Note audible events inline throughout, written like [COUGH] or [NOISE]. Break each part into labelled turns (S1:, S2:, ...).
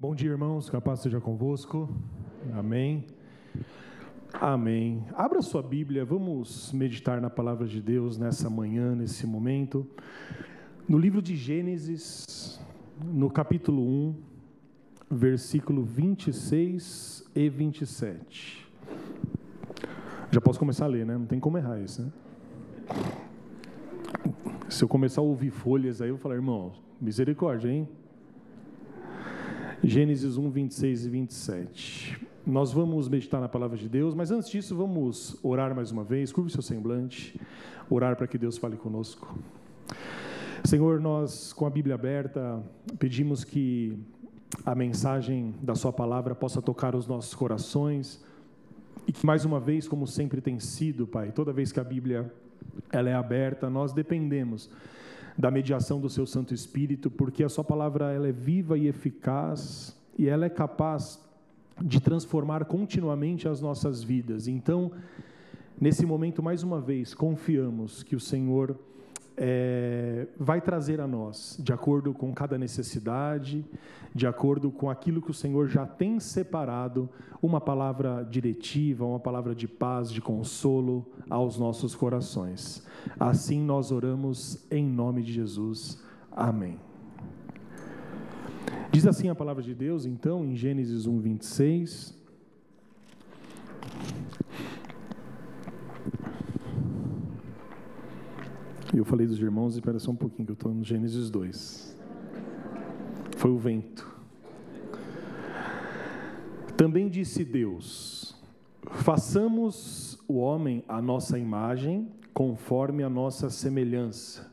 S1: Bom dia, irmãos. Capaz seja convosco. Amém. Amém. Abra sua Bíblia, vamos meditar na palavra de Deus nessa manhã, nesse momento. No livro de Gênesis, no capítulo 1, versículo 26 e 27. Já posso começar a ler, né? Não tem como errar isso, né? Se eu começar a ouvir folhas aí, eu vou falar, irmão, misericórdia, hein? Gênesis 1, 26 e 27. Nós vamos meditar na palavra de Deus, mas antes disso, vamos orar mais uma vez. Curve seu semblante, orar para que Deus fale conosco. Senhor, nós, com a Bíblia aberta, pedimos que a mensagem da Sua palavra possa tocar os nossos corações e que, mais uma vez, como sempre tem sido, Pai, toda vez que a Bíblia ela é aberta, nós dependemos da mediação do seu Santo Espírito, porque a sua palavra ela é viva e eficaz e ela é capaz de transformar continuamente as nossas vidas. Então, nesse momento, mais uma vez, confiamos que o Senhor é, vai trazer a nós, de acordo com cada necessidade, de acordo com aquilo que o Senhor já tem separado, uma palavra diretiva, uma palavra de paz, de consolo aos nossos corações. Assim nós oramos em nome de Jesus. Amém. Diz assim a palavra de Deus, então, em Gênesis 1, 26. Eu falei dos irmãos, espera só um pouquinho, que eu estou no Gênesis 2. Foi o vento. Também disse Deus: façamos o homem à nossa imagem, conforme a nossa semelhança.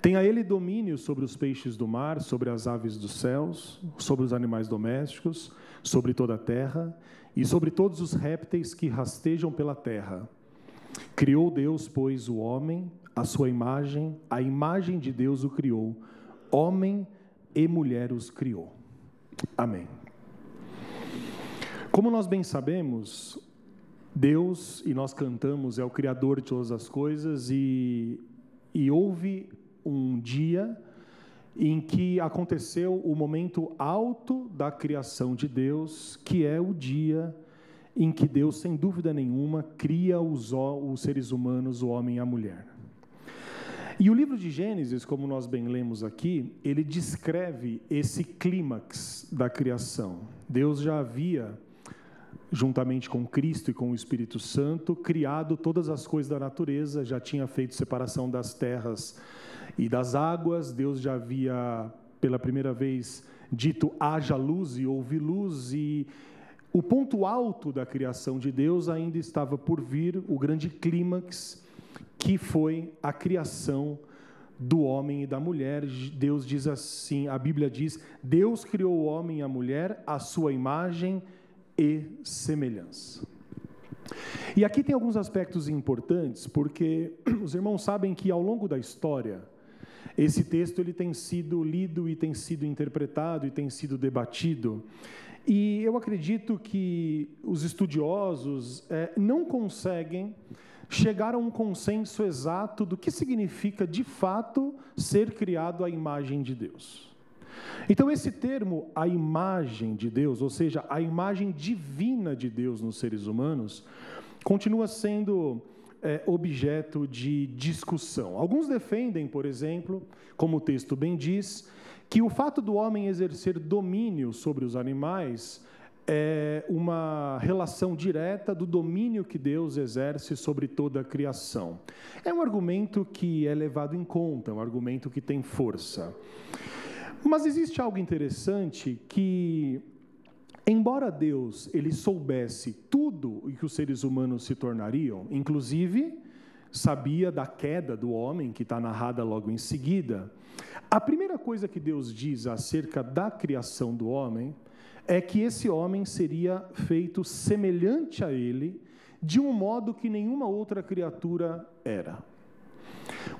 S1: Tenha ele domínio sobre os peixes do mar, sobre as aves dos céus, sobre os animais domésticos, sobre toda a terra e sobre todos os répteis que rastejam pela terra. Criou Deus, pois, o homem a sua imagem, a imagem de Deus o criou, homem e mulher os criou. Amém. Como nós bem sabemos, Deus, e nós cantamos, é o Criador de todas as coisas, e, e houve um dia em que aconteceu o momento alto da criação de Deus, que é o dia em que Deus, sem dúvida nenhuma, cria os, os seres humanos, o homem e a mulher. E o livro de Gênesis, como nós bem lemos aqui, ele descreve esse clímax da criação. Deus já havia, juntamente com Cristo e com o Espírito Santo, criado todas as coisas da natureza, já tinha feito separação das terras e das águas, Deus já havia, pela primeira vez, dito haja luz e houve luz, e o ponto alto da criação de Deus ainda estava por vir, o grande clímax que foi a criação do homem e da mulher. Deus diz assim, a Bíblia diz: Deus criou o homem e a mulher à sua imagem e semelhança. E aqui tem alguns aspectos importantes, porque [CLEARS THROAT] os irmãos sabem que ao longo da história, esse texto ele tem sido lido e tem sido interpretado e tem sido debatido. E eu acredito que os estudiosos é, não conseguem chegar a um consenso exato do que significa de fato ser criado à imagem de Deus. Então, esse termo, a imagem de Deus, ou seja, a imagem divina de Deus nos seres humanos, continua sendo é, objeto de discussão. Alguns defendem, por exemplo, como o texto bem diz, que o fato do homem exercer domínio sobre os animais é uma relação direta do domínio que Deus exerce sobre toda a criação. É um argumento que é levado em conta, um argumento que tem força. Mas existe algo interessante que embora Deus ele soubesse tudo o que os seres humanos se tornariam, inclusive sabia da queda do homem que está narrada logo em seguida, a primeira coisa que Deus diz acerca da criação do homem é que esse homem seria feito semelhante a ele, de um modo que nenhuma outra criatura era.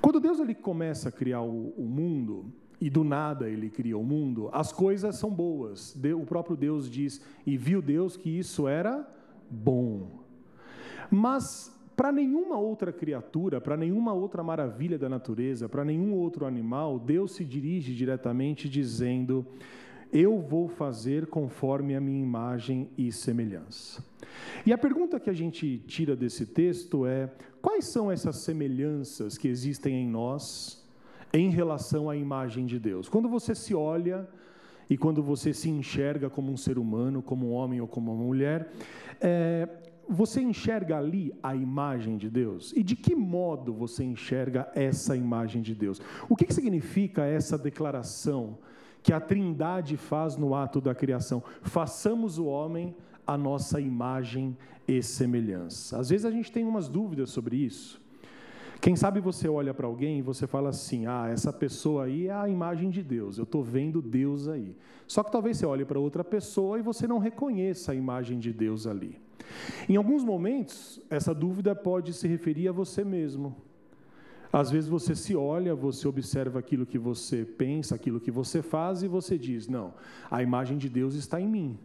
S1: Quando Deus ele começa a criar o, o mundo, e do nada ele cria o mundo, as coisas são boas. O próprio Deus diz, e viu Deus que isso era bom. Mas para nenhuma outra criatura, para nenhuma outra maravilha da natureza, para nenhum outro animal, Deus se dirige diretamente dizendo: eu vou fazer conforme a minha imagem e semelhança. E a pergunta que a gente tira desse texto é: quais são essas semelhanças que existem em nós em relação à imagem de Deus? Quando você se olha e quando você se enxerga como um ser humano, como um homem ou como uma mulher, é, você enxerga ali a imagem de Deus? E de que modo você enxerga essa imagem de Deus? O que, que significa essa declaração que a Trindade faz no ato da criação? Façamos o homem a nossa imagem e semelhança. Às vezes a gente tem umas dúvidas sobre isso. Quem sabe você olha para alguém e você fala assim: ah, essa pessoa aí é a imagem de Deus, eu estou vendo Deus aí. Só que talvez você olhe para outra pessoa e você não reconheça a imagem de Deus ali. Em alguns momentos, essa dúvida pode se referir a você mesmo. Às vezes você se olha, você observa aquilo que você pensa, aquilo que você faz e você diz: não, a imagem de Deus está em mim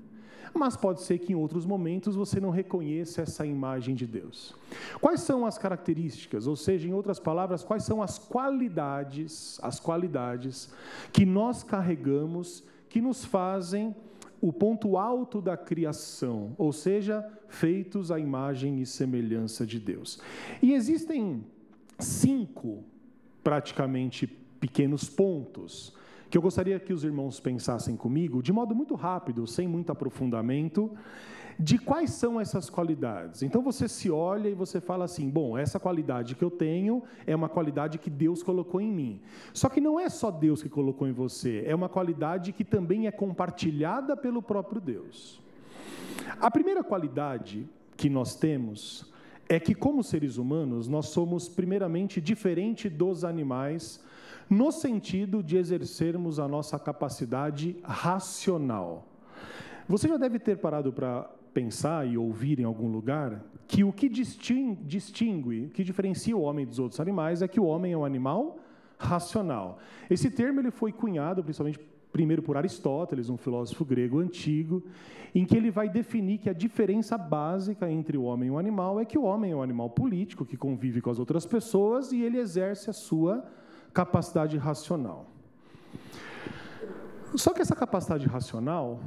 S1: mas pode ser que em outros momentos você não reconheça essa imagem de Deus. Quais são as características, ou seja, em outras palavras, quais são as qualidades, as qualidades que nós carregamos que nos fazem o ponto alto da criação, ou seja, feitos à imagem e semelhança de Deus. E existem cinco, praticamente, pequenos pontos que eu gostaria que os irmãos pensassem comigo, de modo muito rápido, sem muito aprofundamento, de quais são essas qualidades. Então você se olha e você fala assim: bom, essa qualidade que eu tenho é uma qualidade que Deus colocou em mim. Só que não é só Deus que colocou em você, é uma qualidade que também é compartilhada pelo próprio Deus. A primeira qualidade que nós temos é que, como seres humanos, nós somos, primeiramente, diferente dos animais no sentido de exercermos a nossa capacidade racional. Você já deve ter parado para pensar e ouvir em algum lugar que o que distingue, o que diferencia o homem dos outros animais é que o homem é um animal racional. Esse termo ele foi cunhado principalmente primeiro por Aristóteles, um filósofo grego antigo, em que ele vai definir que a diferença básica entre o homem e o animal é que o homem é um animal político que convive com as outras pessoas e ele exerce a sua capacidade racional. Só que essa capacidade racional,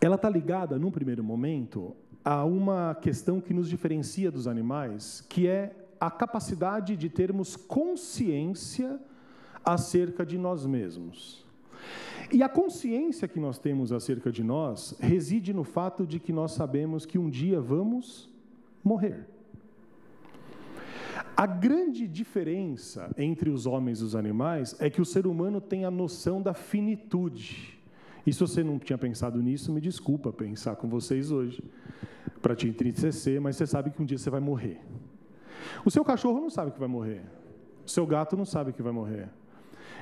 S1: ela está ligada, num primeiro momento, a uma questão que nos diferencia dos animais, que é a capacidade de termos consciência acerca de nós mesmos. E a consciência que nós temos acerca de nós reside no fato de que nós sabemos que um dia vamos morrer. A grande diferença entre os homens e os animais é que o ser humano tem a noção da finitude. E se você não tinha pensado nisso, me desculpa pensar com vocês hoje, para te entristecer, mas você sabe que um dia você vai morrer. O seu cachorro não sabe que vai morrer. O seu gato não sabe que vai morrer.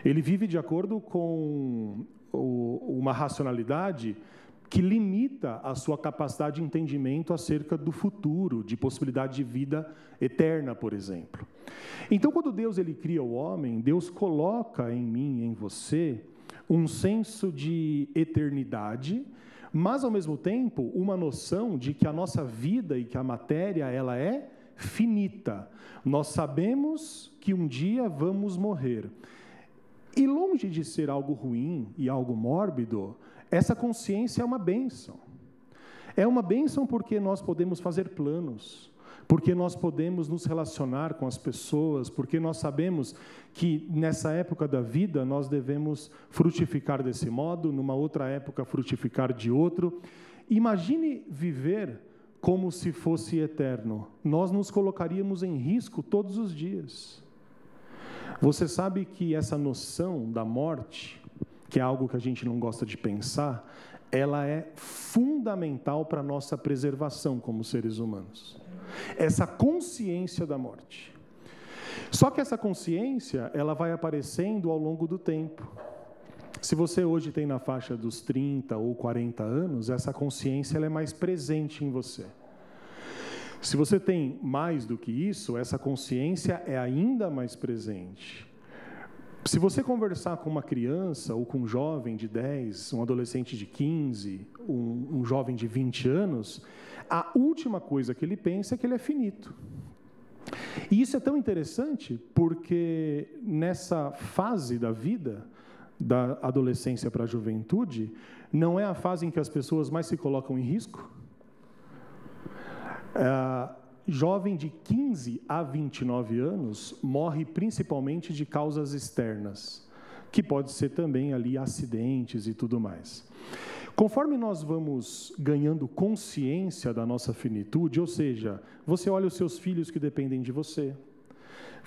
S1: Ele vive de acordo com uma racionalidade que limita a sua capacidade de entendimento acerca do futuro, de possibilidade de vida eterna, por exemplo. Então, quando Deus ele cria o homem, Deus coloca em mim, em você, um senso de eternidade, mas ao mesmo tempo uma noção de que a nossa vida e que a matéria ela é finita. Nós sabemos que um dia vamos morrer. E longe de ser algo ruim e algo mórbido, essa consciência é uma bênção. É uma bênção porque nós podemos fazer planos, porque nós podemos nos relacionar com as pessoas, porque nós sabemos que nessa época da vida nós devemos frutificar desse modo, numa outra época frutificar de outro. Imagine viver como se fosse eterno. Nós nos colocaríamos em risco todos os dias. Você sabe que essa noção da morte que é algo que a gente não gosta de pensar, ela é fundamental para a nossa preservação como seres humanos. Essa consciência da morte. Só que essa consciência, ela vai aparecendo ao longo do tempo. Se você hoje tem na faixa dos 30 ou 40 anos, essa consciência ela é mais presente em você. Se você tem mais do que isso, essa consciência é ainda mais presente. Se você conversar com uma criança ou com um jovem de 10, um adolescente de 15, um, um jovem de 20 anos, a última coisa que ele pensa é que ele é finito. E isso é tão interessante porque nessa fase da vida, da adolescência para a juventude, não é a fase em que as pessoas mais se colocam em risco? É, jovem de 15 a 29 anos morre principalmente de causas externas, que pode ser também ali acidentes e tudo mais. Conforme nós vamos ganhando consciência da nossa finitude, ou seja, você olha os seus filhos que dependem de você,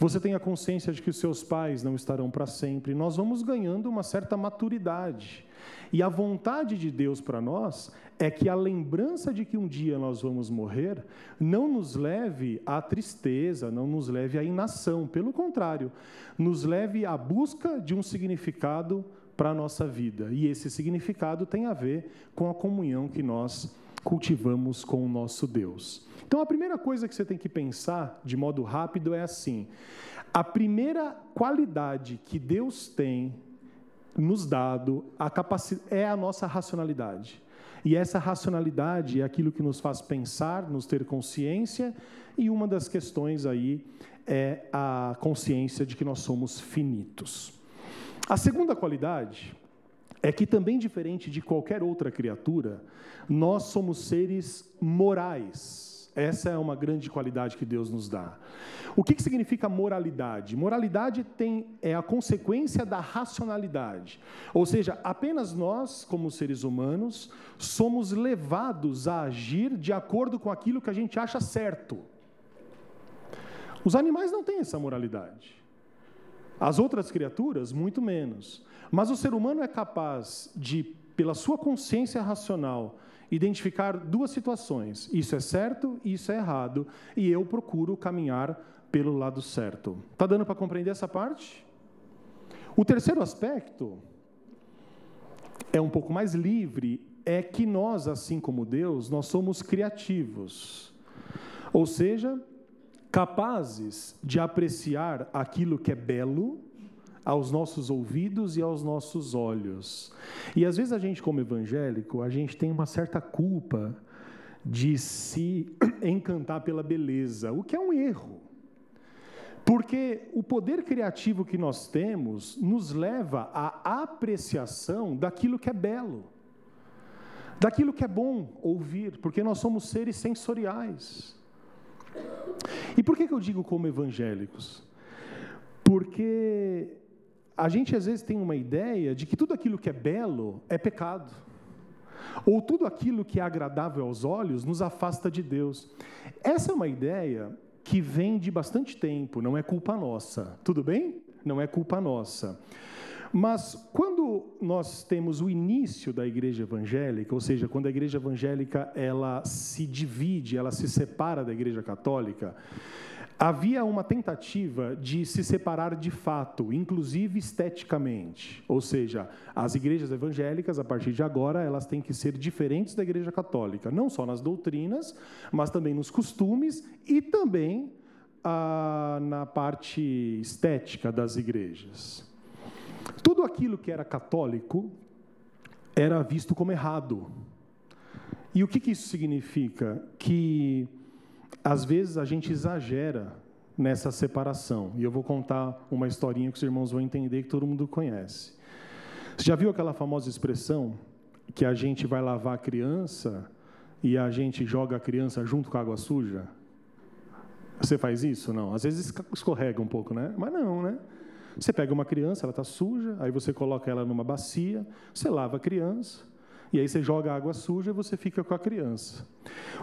S1: você tem a consciência de que os seus pais não estarão para sempre, nós vamos ganhando uma certa maturidade. E a vontade de Deus para nós é que a lembrança de que um dia nós vamos morrer não nos leve à tristeza, não nos leve à inação, pelo contrário, nos leve à busca de um significado para a nossa vida. E esse significado tem a ver com a comunhão que nós cultivamos com o nosso Deus. Então, a primeira coisa que você tem que pensar, de modo rápido, é assim: a primeira qualidade que Deus tem nos dado a é a nossa racionalidade. E essa racionalidade é aquilo que nos faz pensar, nos ter consciência, e uma das questões aí é a consciência de que nós somos finitos. A segunda qualidade é que, também diferente de qualquer outra criatura, nós somos seres morais. Essa é uma grande qualidade que Deus nos dá. O que, que significa moralidade? Moralidade tem, é a consequência da racionalidade. Ou seja, apenas nós, como seres humanos, somos levados a agir de acordo com aquilo que a gente acha certo. Os animais não têm essa moralidade. As outras criaturas, muito menos. Mas o ser humano é capaz de, pela sua consciência racional, identificar duas situações: isso é certo e isso é errado, e eu procuro caminhar pelo lado certo. Está dando para compreender essa parte? O terceiro aspecto é um pouco mais livre, é que nós, assim como Deus, nós somos criativos. Ou seja, capazes de apreciar aquilo que é belo aos nossos ouvidos e aos nossos olhos. E às vezes a gente, como evangélico, a gente tem uma certa culpa de se [CLEARS THROAT] encantar pela beleza, o que é um erro. Porque o poder criativo que nós temos nos leva à apreciação daquilo que é belo, daquilo que é bom ouvir, porque nós somos seres sensoriais. E por que, que eu digo como evangélicos? Porque a gente às vezes tem uma ideia de que tudo aquilo que é belo é pecado. Ou tudo aquilo que é agradável aos olhos nos afasta de Deus. Essa é uma ideia que vem de bastante tempo, não é culpa nossa. Tudo bem? Não é culpa nossa. Mas quando nós temos o início da igreja evangélica, ou seja, quando a igreja evangélica ela se divide, ela se separa da igreja católica, Havia uma tentativa de se separar de fato, inclusive esteticamente. Ou seja, as igrejas evangélicas, a partir de agora, elas têm que ser diferentes da igreja católica, não só nas doutrinas, mas também nos costumes e também ah, na parte estética das igrejas. Tudo aquilo que era católico era visto como errado. E o que, que isso significa? Que às vezes a gente exagera nessa separação. E eu vou contar uma historinha que os irmãos vão entender que todo mundo conhece. Você já viu aquela famosa expressão que a gente vai lavar a criança e a gente joga a criança junto com a água suja? Você faz isso? Não. Às vezes escorrega um pouco, né? Mas não, né? Você pega uma criança, ela está suja, aí você coloca ela numa bacia, você lava a criança, e aí você joga água suja e você fica com a criança.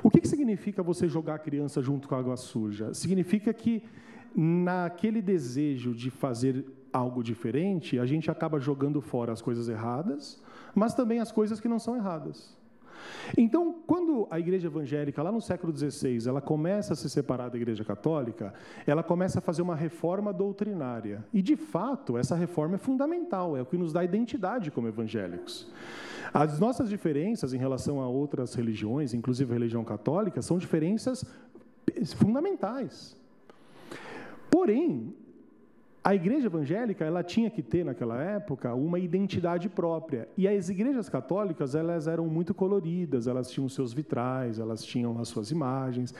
S1: O que, que significa você jogar a criança junto com a água suja? Significa que naquele desejo de fazer algo diferente, a gente acaba jogando fora as coisas erradas, mas também as coisas que não são erradas. Então, quando a igreja evangélica, lá no século XVI, ela começa a se separar da igreja católica, ela começa a fazer uma reforma doutrinária. E, de fato, essa reforma é fundamental, é o que nos dá identidade como evangélicos. As nossas diferenças em relação a outras religiões, inclusive a religião católica, são diferenças fundamentais. Porém, a igreja evangélica ela tinha que ter naquela época uma identidade própria e as igrejas católicas elas eram muito coloridas elas tinham seus vitrais elas tinham as suas imagens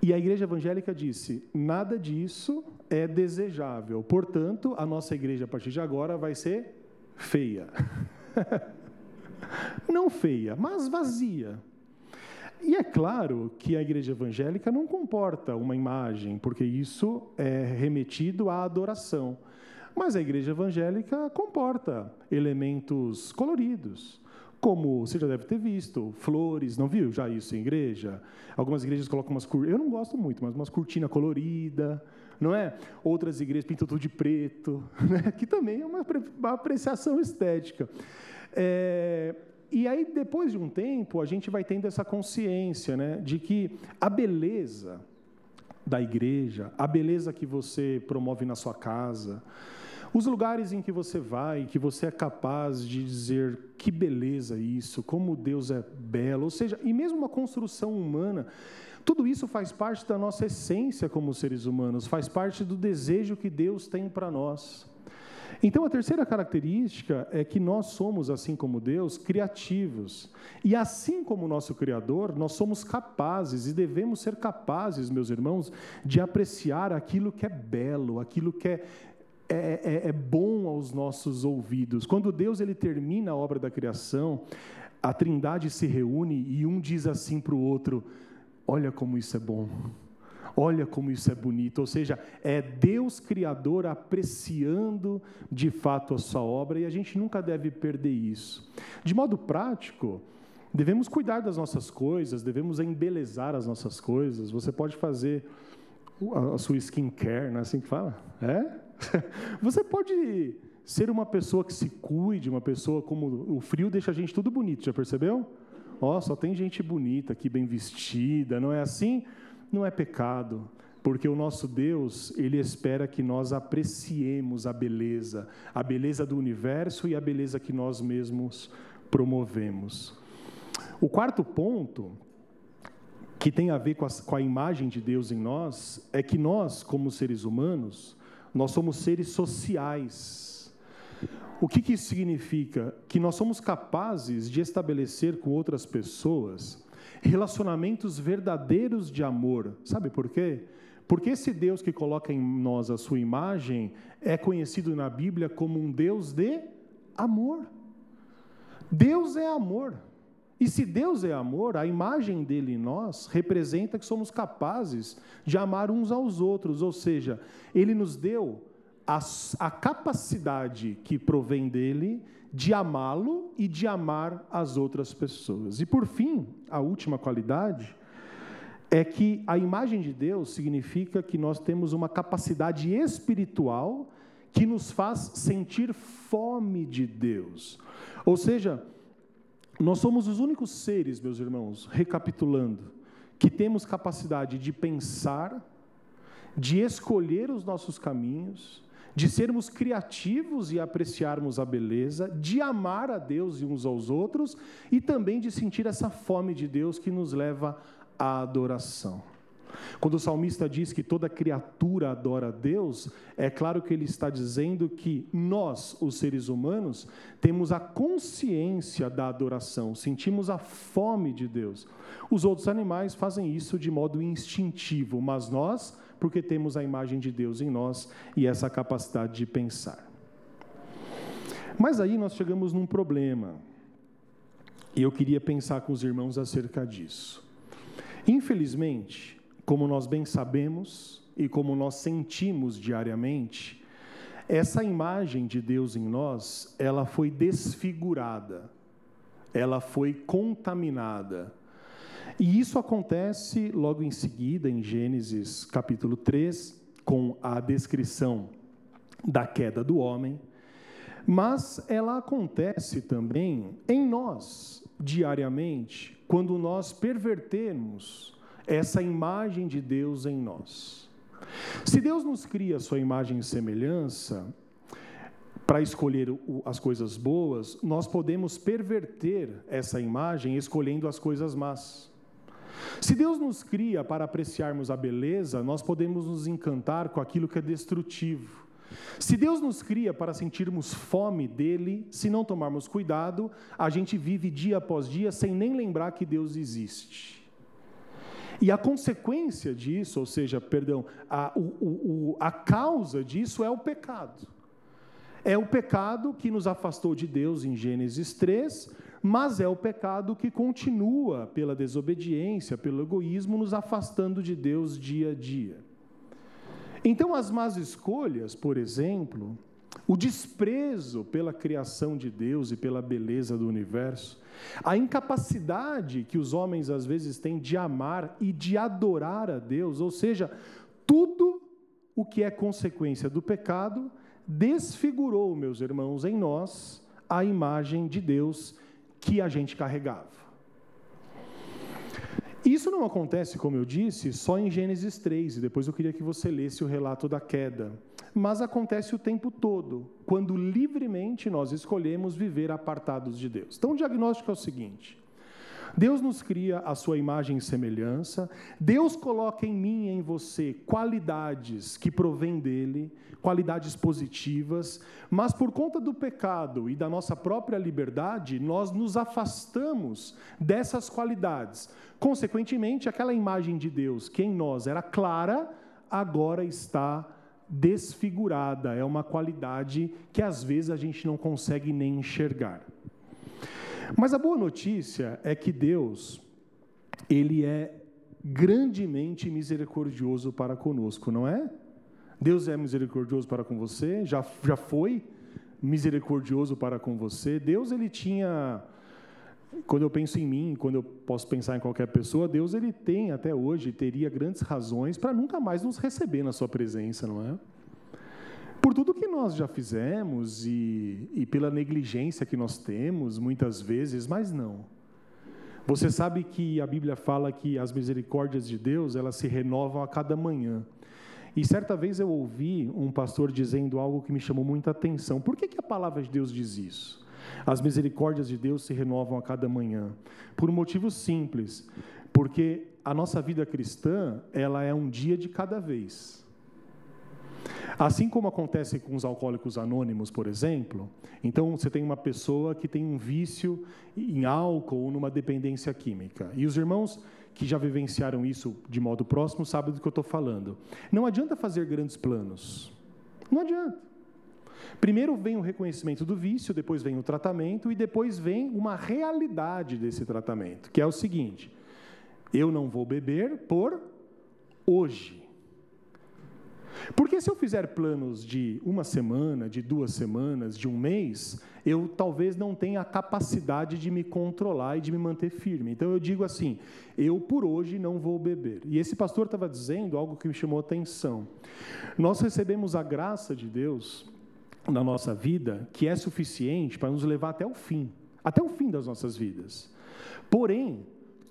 S1: e a igreja evangélica disse nada disso é desejável portanto a nossa igreja a partir de agora vai ser feia. [LAUGHS] não feia, mas vazia. E é claro que a igreja evangélica não comporta uma imagem, porque isso é remetido à adoração. Mas a igreja evangélica comporta elementos coloridos, como você já deve ter visto, flores, não viu já isso em igreja? Algumas igrejas colocam umas eu não gosto muito, mas umas cortinas coloridas, não é? Outras igrejas pintam tudo de preto, [LAUGHS] né? que também é uma apreciação estética. É, e aí, depois de um tempo, a gente vai tendo essa consciência né, de que a beleza da igreja, a beleza que você promove na sua casa, os lugares em que você vai, que você é capaz de dizer que beleza isso, como Deus é belo, ou seja, e mesmo uma construção humana, tudo isso faz parte da nossa essência como seres humanos, faz parte do desejo que Deus tem para nós. Então, a terceira característica é que nós somos, assim como Deus, criativos. E assim como o nosso Criador, nós somos capazes e devemos ser capazes, meus irmãos, de apreciar aquilo que é belo, aquilo que é, é, é, é bom aos nossos ouvidos. Quando Deus ele termina a obra da criação, a trindade se reúne e um diz assim para o outro: Olha como isso é bom. Olha como isso é bonito, ou seja, é Deus Criador apreciando de fato a sua obra e a gente nunca deve perder isso. De modo prático, devemos cuidar das nossas coisas, devemos embelezar as nossas coisas. Você pode fazer a sua skincare, não é assim que fala? É? [LAUGHS] Você pode ser uma pessoa que se cuide, uma pessoa como o frio deixa a gente tudo bonito, já percebeu? Ó, oh, só tem gente bonita aqui, bem vestida, não é assim? Não é pecado, porque o nosso Deus, ele espera que nós apreciemos a beleza, a beleza do universo e a beleza que nós mesmos promovemos. O quarto ponto, que tem a ver com a, com a imagem de Deus em nós, é que nós, como seres humanos, nós somos seres sociais. O que, que isso significa? Que nós somos capazes de estabelecer com outras pessoas relacionamentos verdadeiros de amor. Sabe por quê? Porque esse Deus que coloca em nós a sua imagem é conhecido na Bíblia como um Deus de amor. Deus é amor. E se Deus é amor, a imagem dele em nós representa que somos capazes de amar uns aos outros, ou seja, ele nos deu a, a capacidade que provém dele de amá-lo e de amar as outras pessoas. E por fim, a última qualidade é que a imagem de Deus significa que nós temos uma capacidade espiritual que nos faz sentir fome de Deus. Ou seja, nós somos os únicos seres, meus irmãos, recapitulando, que temos capacidade de pensar, de escolher os nossos caminhos, de sermos criativos e apreciarmos a beleza, de amar a Deus e uns aos outros e também de sentir essa fome de Deus que nos leva à adoração. Quando o salmista diz que toda criatura adora a Deus, é claro que ele está dizendo que nós, os seres humanos, temos a consciência da adoração, sentimos a fome de Deus. Os outros animais fazem isso de modo instintivo, mas nós porque temos a imagem de Deus em nós e essa capacidade de pensar. Mas aí nós chegamos num problema, e eu queria pensar com os irmãos acerca disso. Infelizmente, como nós bem sabemos e como nós sentimos diariamente, essa imagem de Deus em nós, ela foi desfigurada, ela foi contaminada e isso acontece logo em seguida, em Gênesis capítulo 3, com a descrição da queda do homem, mas ela acontece também em nós, diariamente, quando nós pervertermos essa imagem de Deus em nós. Se Deus nos cria a sua imagem e semelhança, para escolher as coisas boas, nós podemos perverter essa imagem escolhendo as coisas más. Se Deus nos cria para apreciarmos a beleza, nós podemos nos encantar com aquilo que é destrutivo. Se Deus nos cria para sentirmos fome dele, se não tomarmos cuidado, a gente vive dia após dia sem nem lembrar que Deus existe. E a consequência disso, ou seja, perdão, a, o, o, a causa disso é o pecado. É o pecado que nos afastou de Deus em Gênesis 3, mas é o pecado que continua pela desobediência, pelo egoísmo, nos afastando de Deus dia a dia. Então, as más escolhas, por exemplo, o desprezo pela criação de Deus e pela beleza do universo, a incapacidade que os homens às vezes têm de amar e de adorar a Deus, ou seja, tudo o que é consequência do pecado desfigurou, meus irmãos, em nós a imagem de Deus que a gente carregava. Isso não acontece, como eu disse, só em Gênesis 3, e depois eu queria que você lesse o relato da queda. Mas acontece o tempo todo, quando livremente nós escolhemos viver apartados de Deus. Então o diagnóstico é o seguinte: Deus nos cria a sua imagem e semelhança, Deus coloca em mim e em você qualidades que provêm dele, qualidades positivas, mas por conta do pecado e da nossa própria liberdade, nós nos afastamos dessas qualidades. Consequentemente, aquela imagem de Deus que em nós era clara, agora está desfigurada, é uma qualidade que às vezes a gente não consegue nem enxergar. Mas a boa notícia é que Deus, Ele é grandemente misericordioso para conosco, não é? Deus é misericordioso para com você, já, já foi misericordioso para com você. Deus, Ele tinha. Quando eu penso em mim, quando eu posso pensar em qualquer pessoa, Deus ele tem até hoje, teria grandes razões para nunca mais nos receber na sua presença, não é? Por tudo que nós já fizemos e, e pela negligência que nós temos, muitas vezes, mas não. Você sabe que a Bíblia fala que as misericórdias de Deus, elas se renovam a cada manhã. E certa vez eu ouvi um pastor dizendo algo que me chamou muita atenção. Por que, que a palavra de Deus diz isso? As misericórdias de Deus se renovam a cada manhã. Por um motivo simples. Porque a nossa vida cristã, ela é um dia de cada vez. Assim como acontece com os alcoólicos anônimos, por exemplo, então você tem uma pessoa que tem um vício em álcool ou numa dependência química. E os irmãos que já vivenciaram isso de modo próximo sabem do que eu estou falando. Não adianta fazer grandes planos. Não adianta. Primeiro vem o reconhecimento do vício, depois vem o tratamento e depois vem uma realidade desse tratamento, que é o seguinte: eu não vou beber por hoje. Porque se eu fizer planos de uma semana, de duas semanas, de um mês, eu talvez não tenha a capacidade de me controlar e de me manter firme. Então eu digo assim: eu por hoje não vou beber. E esse pastor estava dizendo algo que me chamou atenção. Nós recebemos a graça de Deus na nossa vida que é suficiente para nos levar até o fim até o fim das nossas vidas. Porém,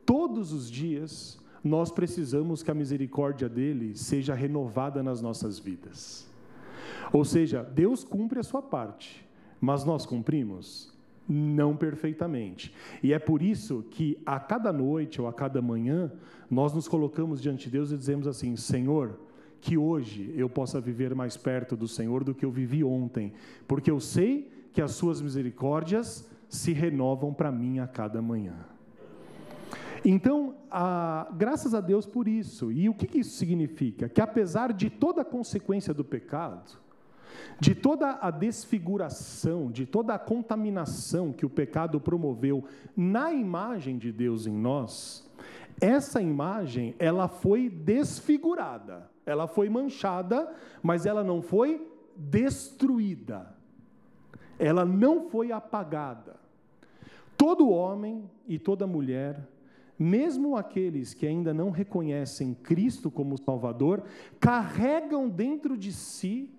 S1: todos os dias nós precisamos que a misericórdia dele seja renovada nas nossas vidas. Ou seja, Deus cumpre a sua parte, mas nós cumprimos? Não perfeitamente. E é por isso que a cada noite ou a cada manhã, nós nos colocamos diante de Deus e dizemos assim: Senhor, que hoje eu possa viver mais perto do Senhor do que eu vivi ontem, porque eu sei que as suas misericórdias se renovam para mim a cada manhã. Então, graças a Deus por isso. E o que, que isso significa? Que apesar de toda a consequência do pecado, de toda a desfiguração, de toda a contaminação que o pecado promoveu na imagem de Deus em nós, essa imagem, ela foi desfigurada, ela foi manchada, mas ela não foi destruída. Ela não foi apagada. Todo homem e toda mulher mesmo aqueles que ainda não reconhecem Cristo como Salvador, carregam dentro de si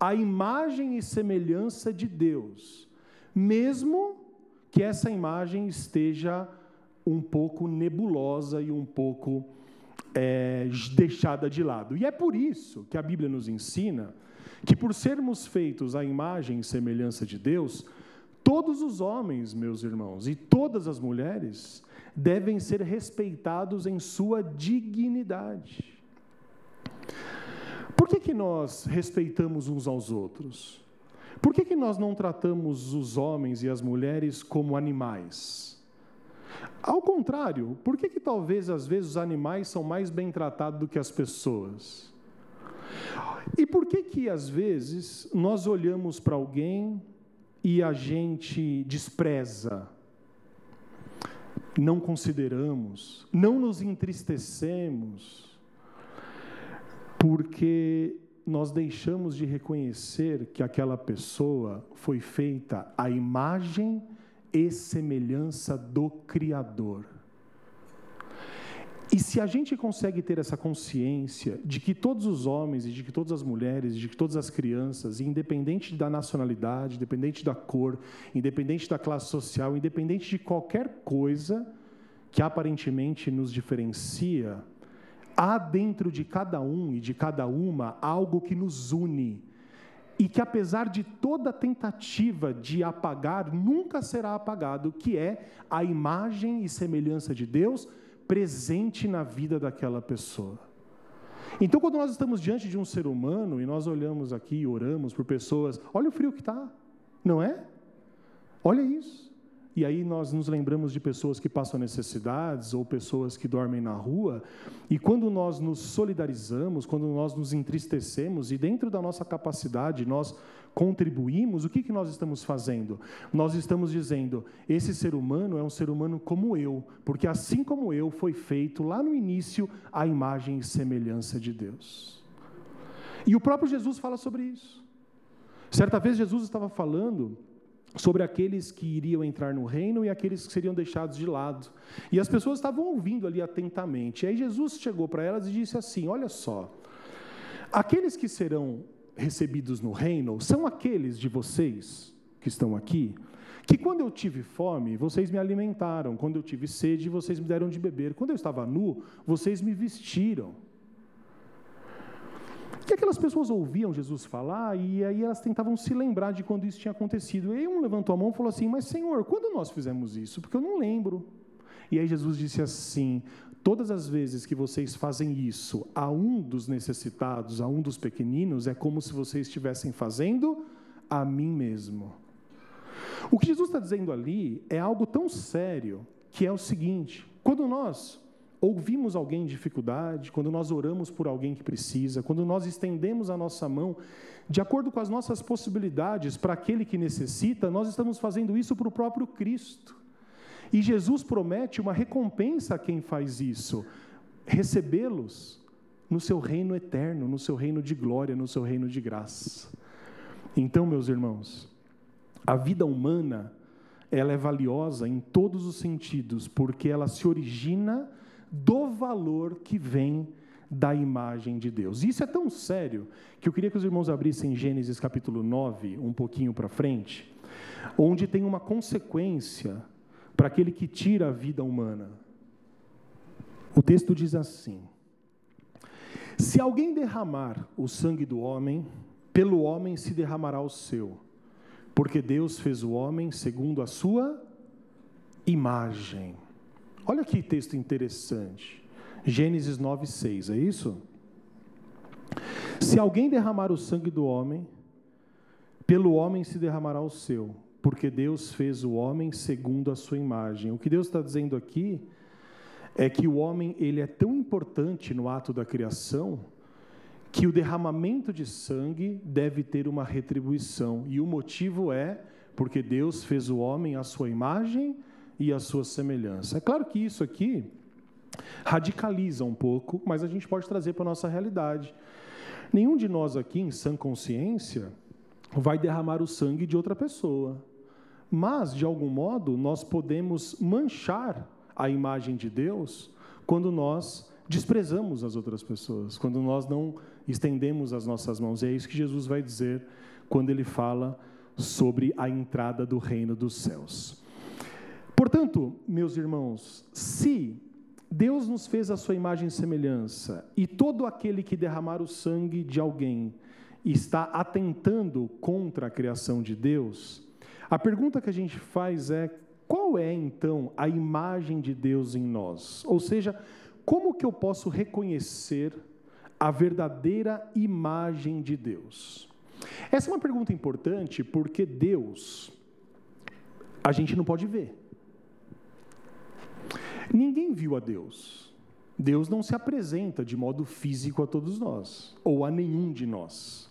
S1: a imagem e semelhança de Deus, mesmo que essa imagem esteja um pouco nebulosa e um pouco é, deixada de lado. E é por isso que a Bíblia nos ensina que, por sermos feitos à imagem e semelhança de Deus, todos os homens, meus irmãos, e todas as mulheres devem ser respeitados em sua dignidade. Por que, que nós respeitamos uns aos outros? Por que, que nós não tratamos os homens e as mulheres como animais? Ao contrário, por que, que talvez às vezes os animais são mais bem tratados do que as pessoas? E por que que às vezes nós olhamos para alguém e a gente despreza, não consideramos, não nos entristecemos, porque nós deixamos de reconhecer que aquela pessoa foi feita à imagem e semelhança do Criador. E se a gente consegue ter essa consciência de que todos os homens e de que todas as mulheres, de que todas as crianças, independente da nacionalidade, independente da cor, independente da classe social, independente de qualquer coisa que aparentemente nos diferencia, há dentro de cada um e de cada uma algo que nos une. E que apesar de toda tentativa de apagar, nunca será apagado, que é a imagem e semelhança de Deus presente na vida daquela pessoa. Então, quando nós estamos diante de um ser humano e nós olhamos aqui e oramos por pessoas, olha o frio que está, não é? Olha isso. E aí nós nos lembramos de pessoas que passam necessidades ou pessoas que dormem na rua, e quando nós nos solidarizamos, quando nós nos entristecemos e dentro da nossa capacidade nós contribuímos, o que, que nós estamos fazendo? Nós estamos dizendo: esse ser humano é um ser humano como eu, porque assim como eu foi feito lá no início a imagem e semelhança de Deus. E o próprio Jesus fala sobre isso. Certa vez Jesus estava falando sobre aqueles que iriam entrar no reino e aqueles que seriam deixados de lado. E as pessoas estavam ouvindo ali atentamente. E aí Jesus chegou para elas e disse assim: Olha só, aqueles que serão recebidos no reino são aqueles de vocês que estão aqui, que quando eu tive fome, vocês me alimentaram, quando eu tive sede, vocês me deram de beber, quando eu estava nu, vocês me vestiram que aquelas pessoas ouviam Jesus falar e aí elas tentavam se lembrar de quando isso tinha acontecido. E aí um levantou a mão e falou assim: Mas Senhor, quando nós fizemos isso? Porque eu não lembro. E aí Jesus disse assim: Todas as vezes que vocês fazem isso a um dos necessitados, a um dos pequeninos, é como se vocês estivessem fazendo a mim mesmo. O que Jesus está dizendo ali é algo tão sério que é o seguinte: quando nós ouvimos alguém em dificuldade, quando nós oramos por alguém que precisa, quando nós estendemos a nossa mão de acordo com as nossas possibilidades para aquele que necessita, nós estamos fazendo isso para o próprio Cristo. E Jesus promete uma recompensa a quem faz isso: recebê-los no seu reino eterno, no seu reino de glória, no seu reino de graça. Então, meus irmãos, a vida humana, ela é valiosa em todos os sentidos, porque ela se origina do valor que vem da imagem de Deus. Isso é tão sério que eu queria que os irmãos abrissem Gênesis capítulo 9, um pouquinho para frente, onde tem uma consequência para aquele que tira a vida humana. O texto diz assim: Se alguém derramar o sangue do homem, pelo homem se derramará o seu, porque Deus fez o homem segundo a sua imagem. Olha que texto interessante. Gênesis 9, 6, é isso? Se alguém derramar o sangue do homem, pelo homem se derramará o seu, porque Deus fez o homem segundo a sua imagem. O que Deus está dizendo aqui é que o homem ele é tão importante no ato da criação que o derramamento de sangue deve ter uma retribuição. E o motivo é porque Deus fez o homem à sua imagem e a sua semelhança. É claro que isso aqui radicaliza um pouco, mas a gente pode trazer para a nossa realidade. Nenhum de nós aqui, em sã consciência, vai derramar o sangue de outra pessoa. Mas, de algum modo, nós podemos manchar a imagem de Deus quando nós desprezamos as outras pessoas, quando nós não estendemos as nossas mãos. E é isso que Jesus vai dizer quando ele fala sobre a entrada do reino dos céus. Portanto, meus irmãos, se Deus nos fez a sua imagem e semelhança, e todo aquele que derramar o sangue de alguém está atentando contra a criação de Deus, a pergunta que a gente faz é: qual é então a imagem de Deus em nós? Ou seja, como que eu posso reconhecer a verdadeira imagem de Deus? Essa é uma pergunta importante porque Deus a gente não pode ver. Ninguém viu a Deus. Deus não se apresenta de modo físico a todos nós, ou a nenhum de nós.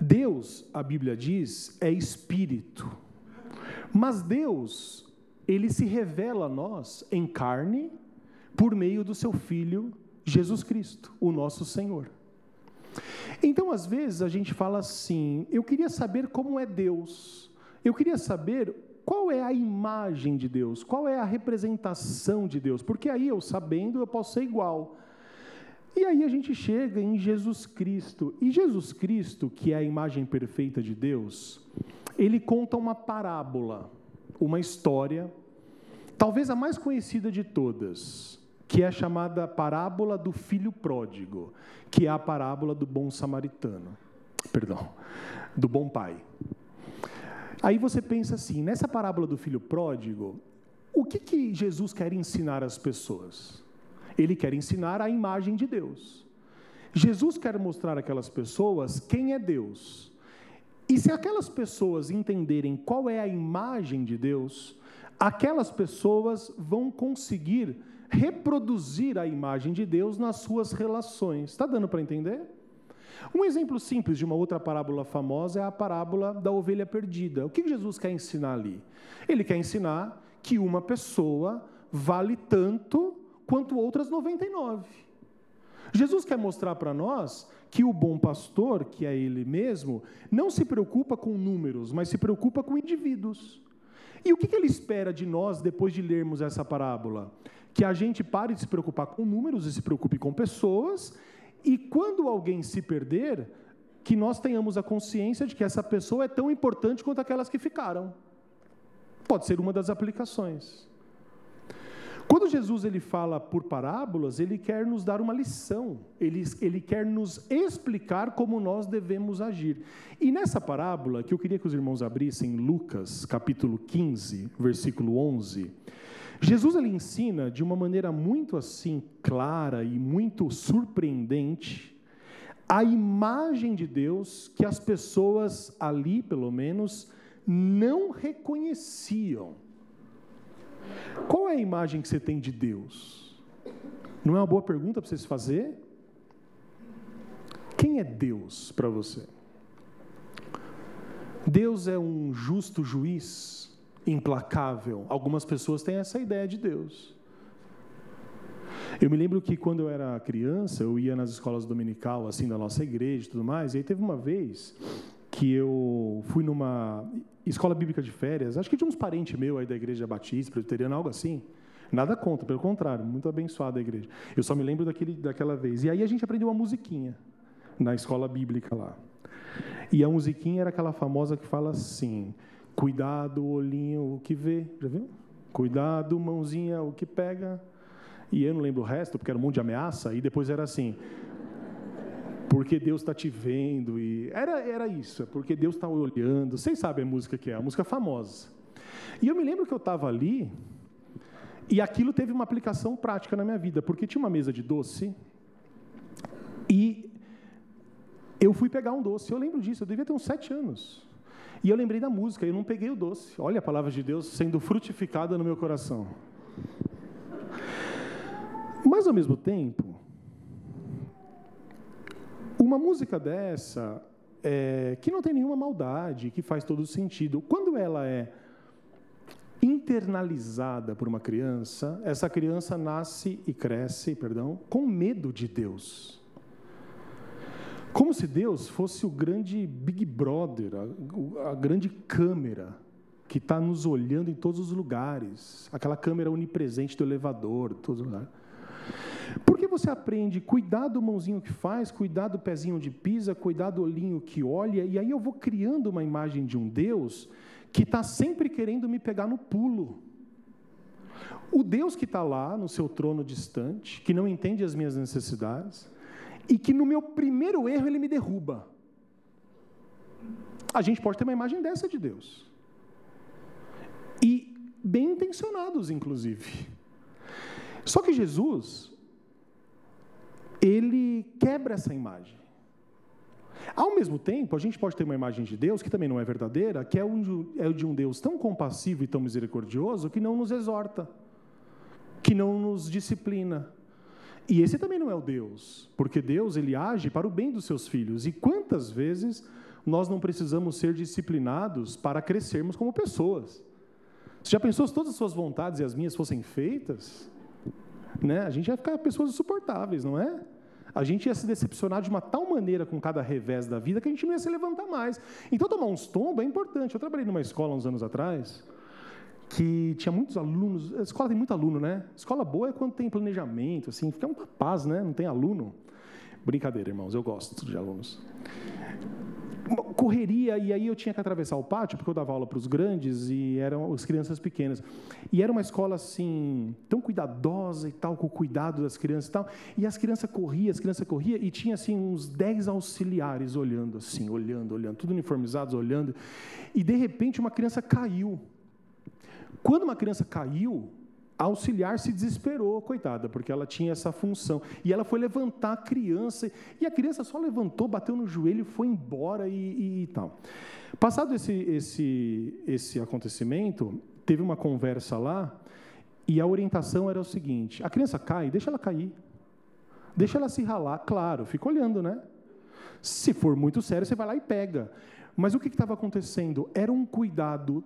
S1: Deus, a Bíblia diz, é espírito. Mas Deus, ele se revela a nós em carne por meio do seu filho Jesus Cristo, o nosso Senhor. Então, às vezes, a gente fala assim: eu queria saber como é Deus, eu queria saber qual é a imagem de Deus, qual é a representação de Deus, porque aí eu sabendo eu posso ser igual. E aí a gente chega em Jesus Cristo, e Jesus Cristo, que é a imagem perfeita de Deus, ele conta uma parábola, uma história, talvez a mais conhecida de todas, que é chamada parábola do filho pródigo, que é a parábola do bom samaritano. Perdão, do bom pai. Aí você pensa assim, nessa parábola do filho pródigo, o que, que Jesus quer ensinar às pessoas? Ele quer ensinar a imagem de Deus. Jesus quer mostrar àquelas pessoas quem é Deus. E se aquelas pessoas entenderem qual é a imagem de Deus, aquelas pessoas vão conseguir reproduzir a imagem de Deus nas suas relações. Está dando para entender? Um exemplo simples de uma outra parábola famosa é a parábola da ovelha perdida. O que Jesus quer ensinar ali? Ele quer ensinar que uma pessoa vale tanto quanto outras 99. Jesus quer mostrar para nós que o bom pastor, que é ele mesmo, não se preocupa com números, mas se preocupa com indivíduos. E o que ele espera de nós depois de lermos essa parábola? Que a gente pare de se preocupar com números e se preocupe com pessoas, e quando alguém se perder, que nós tenhamos a consciência de que essa pessoa é tão importante quanto aquelas que ficaram. Pode ser uma das aplicações. Quando Jesus ele fala por parábolas, ele quer nos dar uma lição, ele, ele quer nos explicar como nós devemos agir. E nessa parábola, que eu queria que os irmãos abrissem, Lucas, capítulo 15, versículo 11, Jesus ele ensina de uma maneira muito assim clara e muito surpreendente a imagem de Deus que as pessoas ali, pelo menos, não reconheciam. Qual é a imagem que você tem de Deus? Não é uma boa pergunta para você se fazer? Quem é Deus para você? Deus é um justo juiz, implacável. Algumas pessoas têm essa ideia de Deus. Eu me lembro que quando eu era criança, eu ia nas escolas dominical, assim, da nossa igreja e tudo mais, e aí teve uma vez que eu fui numa escola bíblica de férias, acho que de uns parentes meus aí da igreja batista, presbiteriana, algo assim. Nada contra, pelo contrário, muito abençoada a igreja. Eu só me lembro daquele, daquela vez. E aí a gente aprendeu uma musiquinha na escola bíblica lá. E a musiquinha era aquela famosa que fala assim: Cuidado, olhinho, o que vê. Já viu? Cuidado, mãozinha, o que pega. E eu não lembro o resto, porque era um monte de ameaça. E depois era assim: porque Deus está te vendo. E era, era isso, é porque Deus está olhando. Vocês sabem a música que é, a música famosa. E eu me lembro que eu estava ali, e aquilo teve uma aplicação prática na minha vida, porque tinha uma mesa de doce, e eu fui pegar um doce. Eu lembro disso, eu devia ter uns sete anos. E eu lembrei da música, eu não peguei o doce. Olha a palavra de Deus sendo frutificada no meu coração. Mas ao mesmo tempo, uma música dessa, é, que não tem nenhuma maldade, que faz todo sentido, quando ela é internalizada por uma criança, essa criança nasce e cresce, perdão, com medo de Deus. Como se Deus fosse o grande Big Brother, a, a grande câmera que está nos olhando em todos os lugares, aquela câmera onipresente do elevador, todos os lugares. Porque você aprende, cuidar do mãozinho que faz, cuidar do pezinho de pisa, cuidar do olhinho que olha, e aí eu vou criando uma imagem de um Deus que está sempre querendo me pegar no pulo. O Deus que está lá no seu trono distante, que não entende as minhas necessidades, e que no meu primeiro erro ele me derruba. A gente pode ter uma imagem dessa de Deus. E bem intencionados, inclusive. Só que Jesus, ele quebra essa imagem. Ao mesmo tempo, a gente pode ter uma imagem de Deus que também não é verdadeira, que é, é de um Deus tão compassivo e tão misericordioso que não nos exorta, que não nos disciplina, E esse também não é o Deus, porque Deus ele age para o bem dos seus filhos. E quantas vezes nós não precisamos ser disciplinados para crescermos como pessoas? Você já pensou se todas as suas vontades e as minhas fossem feitas? Né? A gente ia ficar pessoas insuportáveis, não é? A gente ia se decepcionar de uma tal maneira com cada revés da vida que a gente não ia se levantar mais. Então, tomar uns tombos é importante. Eu trabalhei numa escola uns anos atrás que tinha muitos alunos. A escola tem muito aluno, né? Escola boa é quando tem planejamento, assim, fica uma paz, né? Não tem aluno. Brincadeira, irmãos, eu gosto de alunos correria, e aí eu tinha que atravessar o pátio, porque eu dava aula para os grandes e eram as crianças pequenas. E era uma escola assim, tão cuidadosa e tal, com o cuidado das crianças e tal. E as crianças corriam, as crianças corriam, e tinha assim uns dez auxiliares olhando assim, olhando, olhando, tudo uniformizados, olhando. E de repente uma criança caiu. Quando uma criança caiu, a auxiliar se desesperou, coitada, porque ela tinha essa função. E ela foi levantar a criança, e a criança só levantou, bateu no joelho, foi embora e, e, e tal. Passado esse, esse, esse acontecimento, teve uma conversa lá, e a orientação era o seguinte: a criança cai, deixa ela cair. Deixa ela se ralar, claro, fica olhando, né? Se for muito sério, você vai lá e pega. Mas o que estava acontecendo? Era um cuidado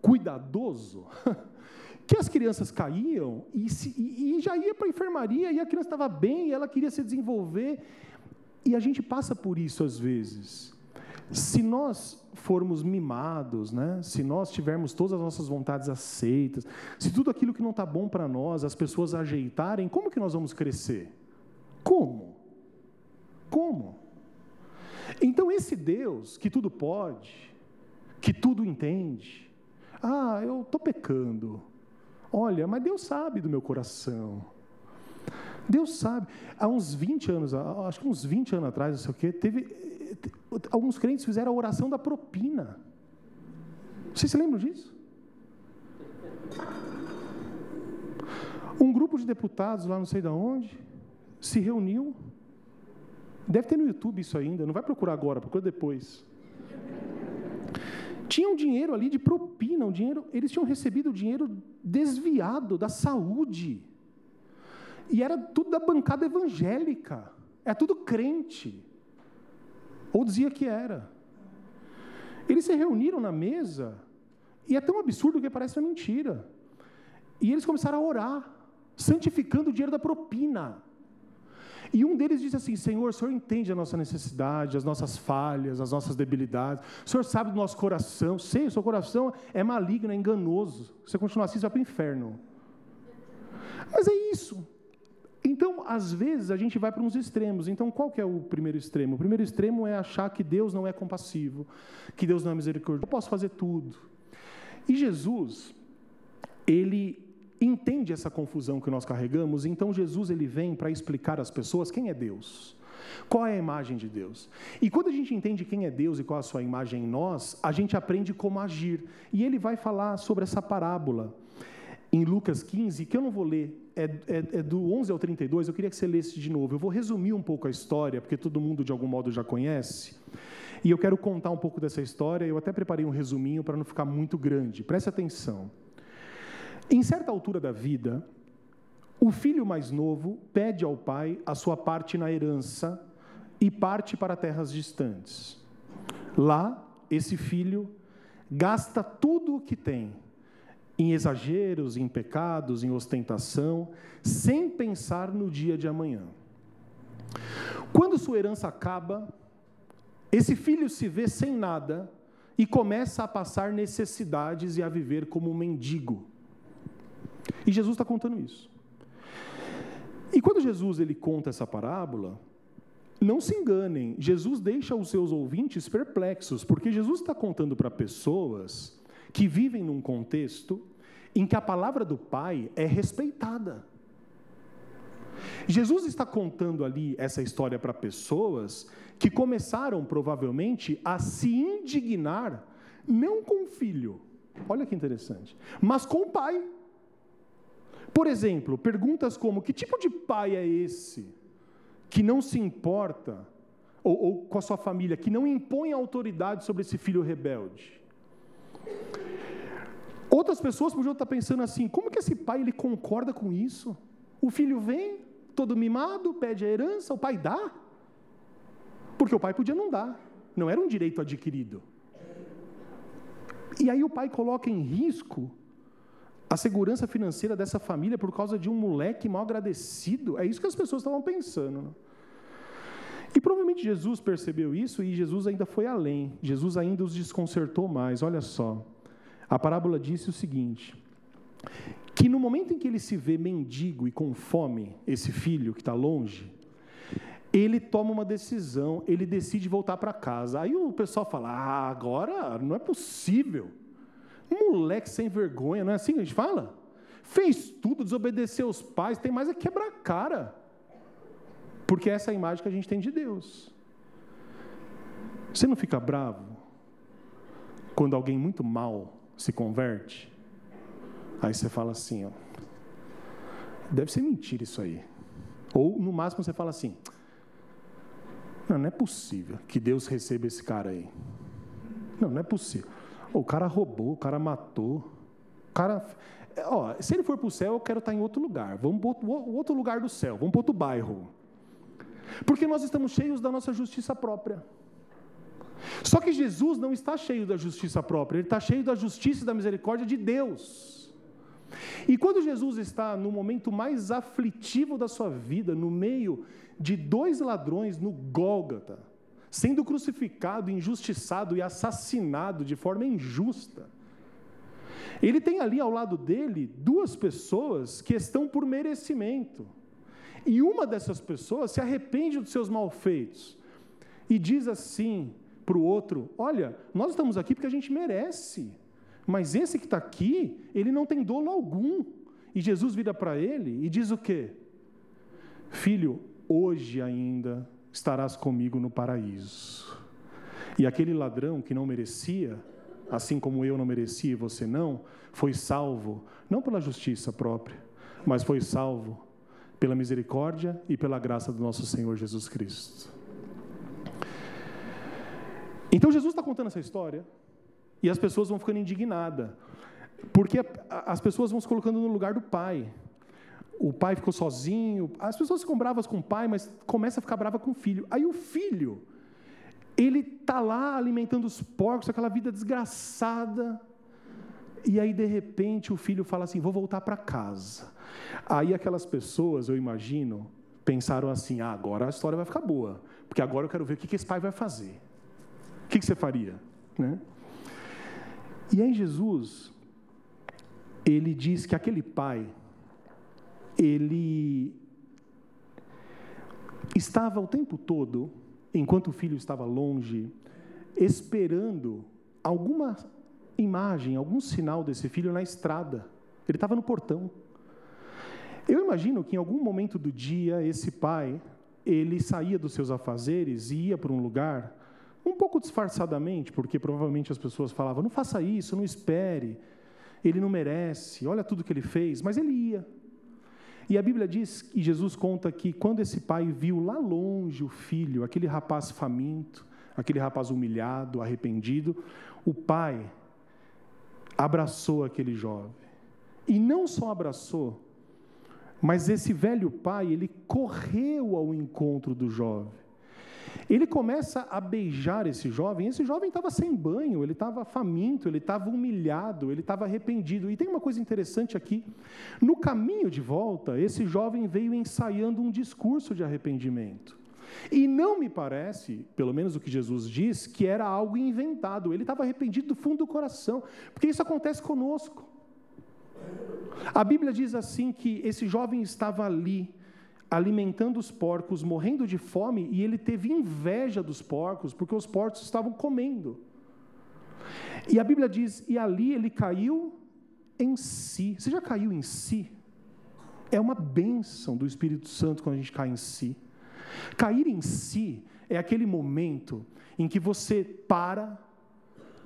S1: cuidadoso [LAUGHS] que as crianças caíam e, se, e, e já ia para a enfermaria e a criança estava bem e ela queria se desenvolver. E a gente passa por isso às vezes. Se nós formos mimados, né? se nós tivermos todas as nossas vontades aceitas, se tudo aquilo que não está bom para nós, as pessoas ajeitarem, como que nós vamos crescer? Como? Como? Então, esse Deus que tudo pode, que tudo entende, ah, eu estou pecando, Olha, mas Deus sabe do meu coração. Deus sabe. Há uns 20 anos, acho que uns 20 anos atrás, não sei o quê, teve. Alguns crentes fizeram a oração da propina. Vocês se lembram disso? Um grupo de deputados lá não sei de onde se reuniu. Deve ter no YouTube isso ainda, não vai procurar agora, procura depois. Tinham dinheiro ali de propina, um dinheiro, eles tinham recebido dinheiro desviado da saúde. E era tudo da bancada evangélica. É tudo crente. Ou dizia que era. Eles se reuniram na mesa, e é tão absurdo que parece uma mentira. E eles começaram a orar, santificando o dinheiro da propina. E um deles disse assim: Senhor, o Senhor entende a nossa necessidade, as nossas falhas, as nossas debilidades. O Senhor sabe do nosso coração. Sei, o seu coração é maligno, é enganoso. Se você continuar assim, você vai para o inferno. Mas é isso. Então, às vezes, a gente vai para uns extremos. Então, qual que é o primeiro extremo? O primeiro extremo é achar que Deus não é compassivo, que Deus não é misericordioso. Eu posso fazer tudo. E Jesus, ele entende essa confusão que nós carregamos, então Jesus ele vem para explicar às pessoas quem é Deus. Qual é a imagem de Deus? E quando a gente entende quem é Deus e qual a sua imagem em nós, a gente aprende como agir. E ele vai falar sobre essa parábola em Lucas 15, que eu não vou ler, é, é, é, do 11 ao 32, eu queria que você lesse de novo. Eu vou resumir um pouco a história, porque todo mundo de algum modo já conhece. E eu quero contar um pouco dessa história, eu até preparei um resuminho para não ficar muito grande. Preste atenção. Em certa altura da vida, o filho mais novo pede ao pai a sua parte na herança e parte para terras distantes. Lá, esse filho gasta tudo o que tem em exageros, em pecados, em ostentação, sem pensar no dia de amanhã. Quando sua herança acaba, esse filho se vê sem nada e começa a passar necessidades e a viver como um mendigo. E Jesus está contando isso. E quando Jesus ele conta essa parábola, não se enganem, Jesus deixa os seus ouvintes perplexos, porque Jesus está contando para pessoas que vivem num contexto em que a palavra do Pai é respeitada. Jesus está contando ali essa história para pessoas que começaram provavelmente a se indignar, não com o filho, olha que interessante, mas com o pai. Por exemplo, perguntas como: que tipo de pai é esse que não se importa, ou, ou com a sua família, que não impõe autoridade sobre esse filho rebelde? Outras pessoas podiam estar pensando assim: como que esse pai ele concorda com isso? O filho vem, todo mimado, pede a herança, o pai dá. Porque o pai podia não dar, não era um direito adquirido. E aí o pai coloca em risco a segurança financeira dessa família por causa de um moleque mal agradecido. É isso que as pessoas estavam pensando. Né? E provavelmente Jesus percebeu isso e Jesus ainda foi além. Jesus ainda os desconcertou mais. Olha só. A parábola disse o seguinte: que no momento em que ele se vê mendigo e com fome, esse filho que está longe, ele toma uma decisão, ele decide voltar para casa. Aí o pessoal fala: ah, agora não é possível. Moleque sem vergonha, não é assim que a gente fala? Fez tudo, desobedeceu os pais, tem mais é quebrar cara. Porque essa é a imagem que a gente tem de Deus. Você não fica bravo quando alguém muito mal se converte? Aí você fala assim, ó, deve ser mentira isso aí. Ou no máximo você fala assim: não, não é possível que Deus receba esse cara aí. Não, não é possível. O cara roubou, o cara matou. O cara. Ó, se ele for para o céu, eu quero estar em outro lugar. Vamos para outro lugar do céu, vamos para outro bairro. Porque nós estamos cheios da nossa justiça própria. Só que Jesus não está cheio da justiça própria, ele está cheio da justiça e da misericórdia de Deus. E quando Jesus está no momento mais aflitivo da sua vida, no meio de dois ladrões no Gólgota, sendo crucificado, injustiçado e assassinado de forma injusta. Ele tem ali ao lado dele duas pessoas que estão por merecimento. E uma dessas pessoas se arrepende dos seus malfeitos e diz assim para o outro: Olha, nós estamos aqui porque a gente merece, mas esse que está aqui, ele não tem dolo algum. E Jesus vira para ele e diz o quê? Filho, hoje ainda estarás comigo no paraíso. E aquele ladrão que não merecia, assim como eu não merecia e você não, foi salvo, não pela justiça própria, mas foi salvo pela misericórdia e pela graça do nosso Senhor Jesus Cristo. Então Jesus está contando essa história e as pessoas vão ficando indignadas, porque as pessoas vão se colocando no lugar do pai o pai ficou sozinho. As pessoas ficam bravas com o pai, mas começa a ficar brava com o filho. Aí o filho, ele tá lá alimentando os porcos, aquela vida desgraçada. E aí de repente o filho fala assim: "Vou voltar para casa". Aí aquelas pessoas, eu imagino, pensaram assim: ah, agora a história vai ficar boa, porque agora eu quero ver o que esse pai vai fazer. O que você faria, né? E aí Jesus, ele diz que aquele pai ele estava o tempo todo, enquanto o filho estava longe, esperando alguma imagem, algum sinal desse filho na estrada. Ele estava no portão. Eu imagino que em algum momento do dia esse pai, ele saía dos seus afazeres e ia para um lugar um pouco disfarçadamente, porque provavelmente as pessoas falavam: "Não faça isso, não espere. Ele não merece. Olha tudo que ele fez", mas ele ia. E a Bíblia diz, e Jesus conta que quando esse pai viu lá longe o filho, aquele rapaz faminto, aquele rapaz humilhado, arrependido, o pai abraçou aquele jovem. E não só abraçou, mas esse velho pai, ele correu ao encontro do jovem. Ele começa a beijar esse jovem. Esse jovem estava sem banho, ele estava faminto, ele estava humilhado, ele estava arrependido. E tem uma coisa interessante aqui: no caminho de volta, esse jovem veio ensaiando um discurso de arrependimento. E não me parece, pelo menos o que Jesus diz, que era algo inventado. Ele estava arrependido do fundo do coração, porque isso acontece conosco. A Bíblia diz assim que esse jovem estava ali, alimentando os porcos, morrendo de fome, e ele teve inveja dos porcos, porque os porcos estavam comendo. E a Bíblia diz: e ali ele caiu em si. Você já caiu em si? É uma bênção do Espírito Santo quando a gente cai em si. Cair em si é aquele momento em que você para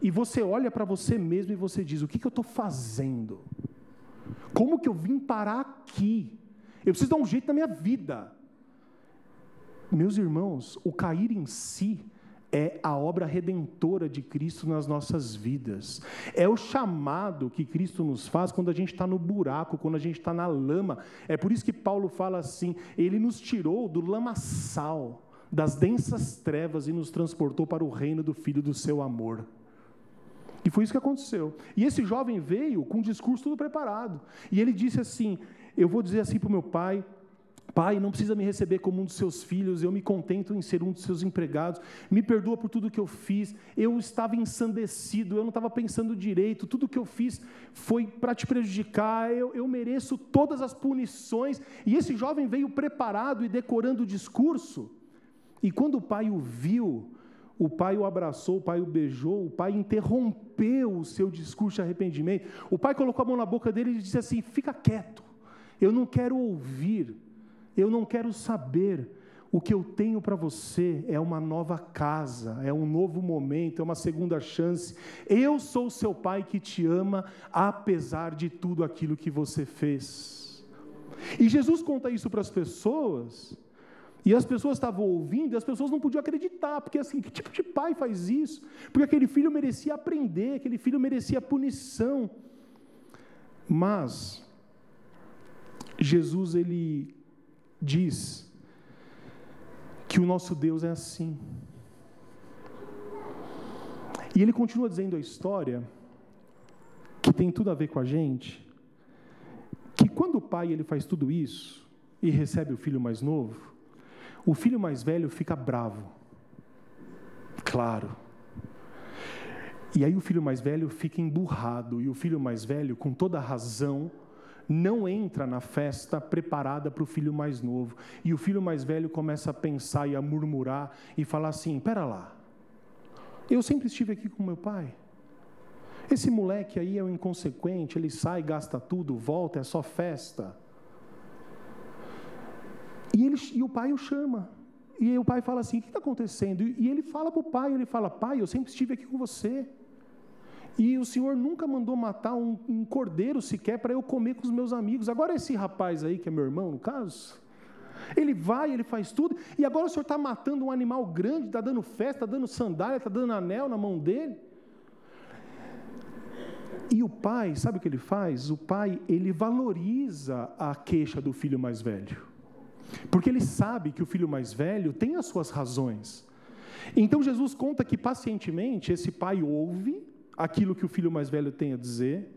S1: e você olha para você mesmo e você diz: o que, que eu estou fazendo? Como que eu vim parar aqui? Eu preciso dar um jeito na minha vida. Meus irmãos, o cair em si é a obra redentora de Cristo nas nossas vidas. É o chamado que Cristo nos faz quando a gente está no buraco, quando a gente está na lama. É por isso que Paulo fala assim: Ele nos tirou do lamaçal, das densas trevas e nos transportou para o reino do Filho do seu amor. E foi isso que aconteceu. E esse jovem veio com um discurso tudo preparado. E ele disse assim: Eu vou dizer assim para o meu pai Pai, não precisa me receber como um dos seus filhos, eu me contento em ser um dos seus empregados. Me perdoa por tudo que eu fiz. Eu estava ensandecido, eu não estava pensando direito. Tudo que eu fiz foi para te prejudicar. Eu, eu mereço todas as punições. E esse jovem veio preparado e decorando o discurso. E quando o pai o viu, o pai o abraçou, o pai o beijou, o pai interrompeu o seu discurso de arrependimento. O pai colocou a mão na boca dele e disse assim: Fica quieto, eu não quero ouvir eu não quero saber. O que eu tenho para você é uma nova casa, é um novo momento, é uma segunda chance. Eu sou seu pai que te ama, apesar de tudo aquilo que você fez. E Jesus conta isso para as pessoas, e as pessoas estavam ouvindo, e as pessoas não podiam acreditar, porque assim, que tipo de pai faz isso? Porque aquele filho merecia aprender, aquele filho merecia punição. Mas Jesus ele diz que o nosso Deus é assim. E ele continua dizendo a história, que tem tudo a ver com a gente, que quando o pai ele faz tudo isso e recebe o filho mais novo, o filho mais velho fica bravo. Claro. E aí o filho mais velho fica emburrado, e o filho mais velho, com toda razão, não entra na festa preparada para o filho mais novo. E o filho mais velho começa a pensar e a murmurar e falar assim: pera lá, eu sempre estive aqui com meu pai. Esse moleque aí é um inconsequente, ele sai, gasta tudo, volta, é só festa. E, ele, e o pai o chama. E o pai fala assim: o que está acontecendo? E ele fala para o pai: ele fala, pai, eu sempre estive aqui com você. E o Senhor nunca mandou matar um, um cordeiro sequer para eu comer com os meus amigos. Agora, esse rapaz aí, que é meu irmão, no caso, ele vai, ele faz tudo, e agora o Senhor está matando um animal grande, está dando festa, está dando sandália, está dando anel na mão dele. E o pai, sabe o que ele faz? O pai, ele valoriza a queixa do filho mais velho. Porque ele sabe que o filho mais velho tem as suas razões. Então Jesus conta que pacientemente esse pai ouve, aquilo que o filho mais velho tem a dizer.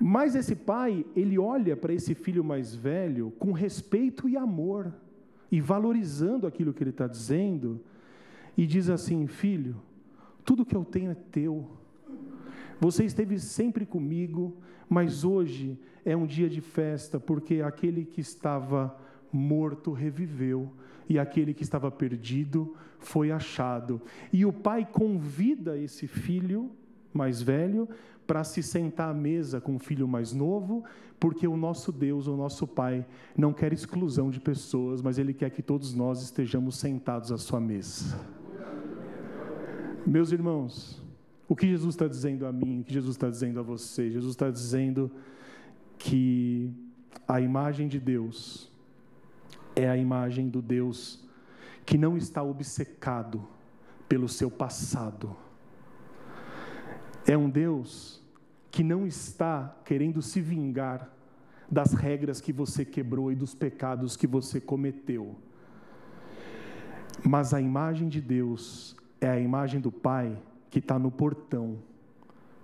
S1: Mas esse pai, ele olha para esse filho mais velho com respeito e amor, e valorizando aquilo que ele está dizendo, e diz assim: Filho, tudo que eu tenho é teu. Você esteve sempre comigo, mas hoje é um dia de festa, porque aquele que estava morto reviveu, e aquele que estava perdido foi achado. E o pai convida esse filho mais velho para se sentar à mesa com o filho mais novo, porque o nosso Deus, o nosso Pai, não quer exclusão de pessoas, mas Ele quer que todos nós estejamos sentados à sua mesa. Meus irmãos, o que Jesus está dizendo a mim, o que Jesus está dizendo a você? Jesus está dizendo que a imagem de Deus é a imagem do Deus que não está obcecado pelo seu passado é um Deus que não está querendo se vingar das regras que você quebrou e dos pecados que você cometeu. Mas a imagem de Deus é a imagem do Pai que está no portão,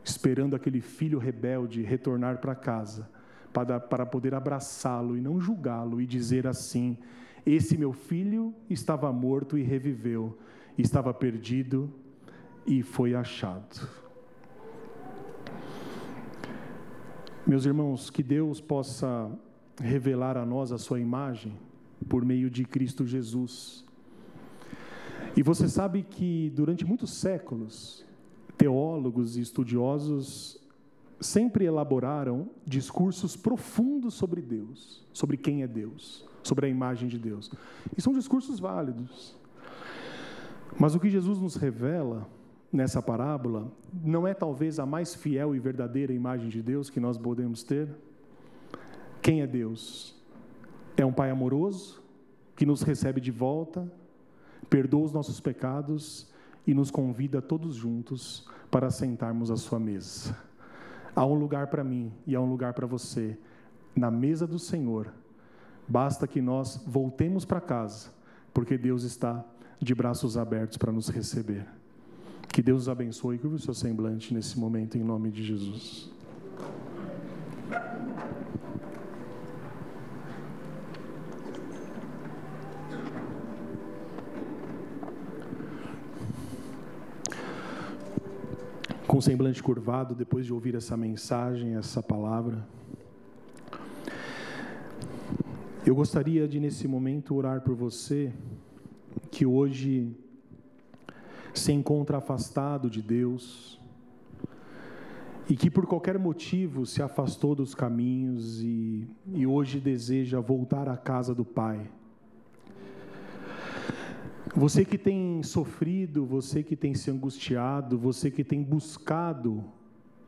S1: esperando aquele filho rebelde retornar para casa, para, para poder abraçá-lo e não julgá-lo e dizer assim: Esse meu filho estava morto e reviveu, estava perdido e foi achado. Meus irmãos, que Deus possa revelar a nós a sua imagem por meio de Cristo Jesus. E você sabe que durante muitos séculos, teólogos e estudiosos sempre elaboraram discursos profundos sobre Deus, sobre quem é Deus, sobre a imagem de Deus. E são discursos válidos. Mas o que Jesus nos revela nessa parábola não é talvez a mais fiel e verdadeira imagem de Deus que nós podemos ter? Quem é Deus? É um Pai amoroso que nos recebe de volta, perdoa os nossos pecados e nos convida todos juntos para sentarmos à sua mesa. Há um lugar para mim e há um lugar para você na mesa do Senhor. Basta que nós voltemos para casa, porque Deus está de braços abertos para nos receber. Que Deus os abençoe e curva o seu semblante nesse momento, em nome de Jesus. Com semblante curvado, depois de ouvir essa mensagem, essa palavra, eu gostaria de, nesse momento, orar por você que hoje se encontra afastado de Deus e que por qualquer motivo se afastou dos caminhos e, e hoje deseja voltar à casa do Pai. Você que tem sofrido, você que tem se angustiado, você que tem buscado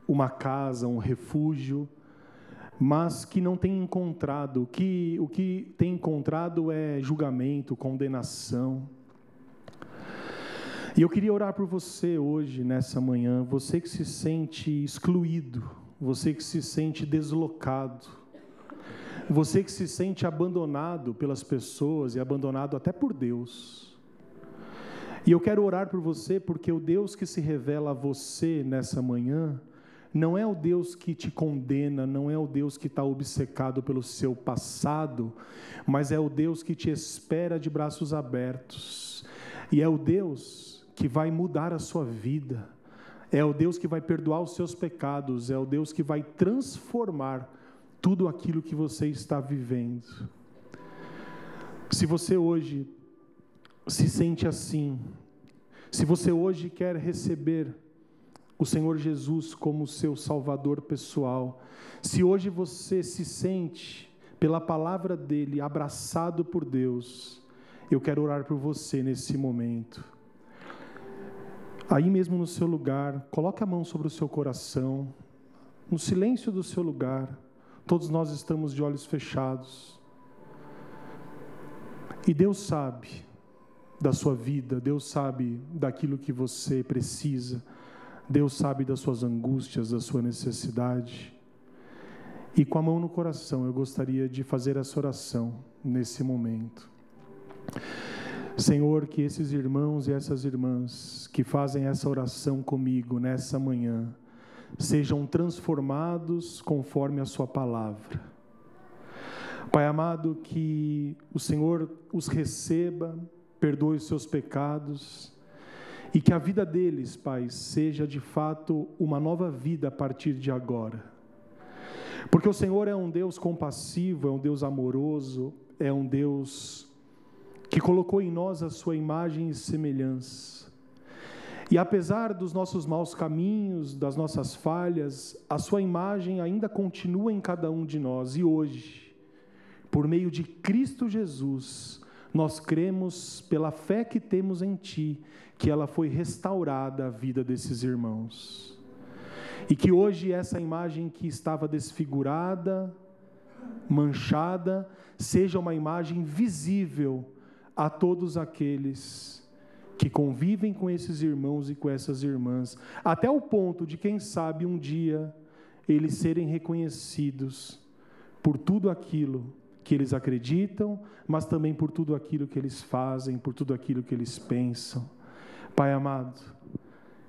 S1: uma casa, um refúgio, mas que não tem encontrado, que o que tem encontrado é julgamento, condenação. E eu queria orar por você hoje, nessa manhã, você que se sente excluído, você que se sente deslocado, você que se sente abandonado pelas pessoas e abandonado até por Deus. E eu quero orar por você porque o Deus que se revela a você nessa manhã não é o Deus que te condena, não é o Deus que está obcecado pelo seu passado, mas é o Deus que te espera de braços abertos. E é o Deus que vai mudar a sua vida. É o Deus que vai perdoar os seus pecados, é o Deus que vai transformar tudo aquilo que você está vivendo. Se você hoje se sente assim, se você hoje quer receber o Senhor Jesus como seu Salvador pessoal, se hoje você se sente, pela palavra dele, abraçado por Deus, eu quero orar por você nesse momento. Aí mesmo no seu lugar, coloque a mão sobre o seu coração, no silêncio do seu lugar. Todos nós estamos de olhos fechados. E Deus sabe da sua vida, Deus sabe daquilo que você precisa, Deus sabe das suas angústias, da sua necessidade. E com a mão no coração, eu gostaria de fazer essa oração nesse momento. Senhor, que esses irmãos e essas irmãs que fazem essa oração comigo nessa manhã sejam transformados conforme a Sua palavra. Pai amado, que o Senhor os receba, perdoe os seus pecados e que a vida deles, Pai, seja de fato uma nova vida a partir de agora. Porque o Senhor é um Deus compassivo, é um Deus amoroso, é um Deus que colocou em nós a sua imagem e semelhança. E apesar dos nossos maus caminhos, das nossas falhas, a sua imagem ainda continua em cada um de nós. E hoje, por meio de Cristo Jesus, nós cremos, pela fé que temos em Ti, que ela foi restaurada à vida desses irmãos. E que hoje essa imagem que estava desfigurada, manchada, seja uma imagem visível a todos aqueles que convivem com esses irmãos e com essas irmãs, até o ponto de, quem sabe, um dia eles serem reconhecidos por tudo aquilo que eles acreditam, mas também por tudo aquilo que eles fazem, por tudo aquilo que eles pensam. Pai amado,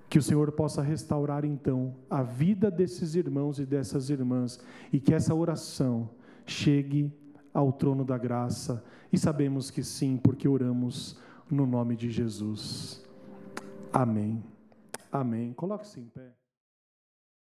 S1: que o Senhor possa restaurar então a vida desses irmãos e dessas irmãs e que essa oração chegue ao trono da graça e sabemos que sim, porque oramos no nome de Jesus. Amém. Amém. Coloque-se em pé.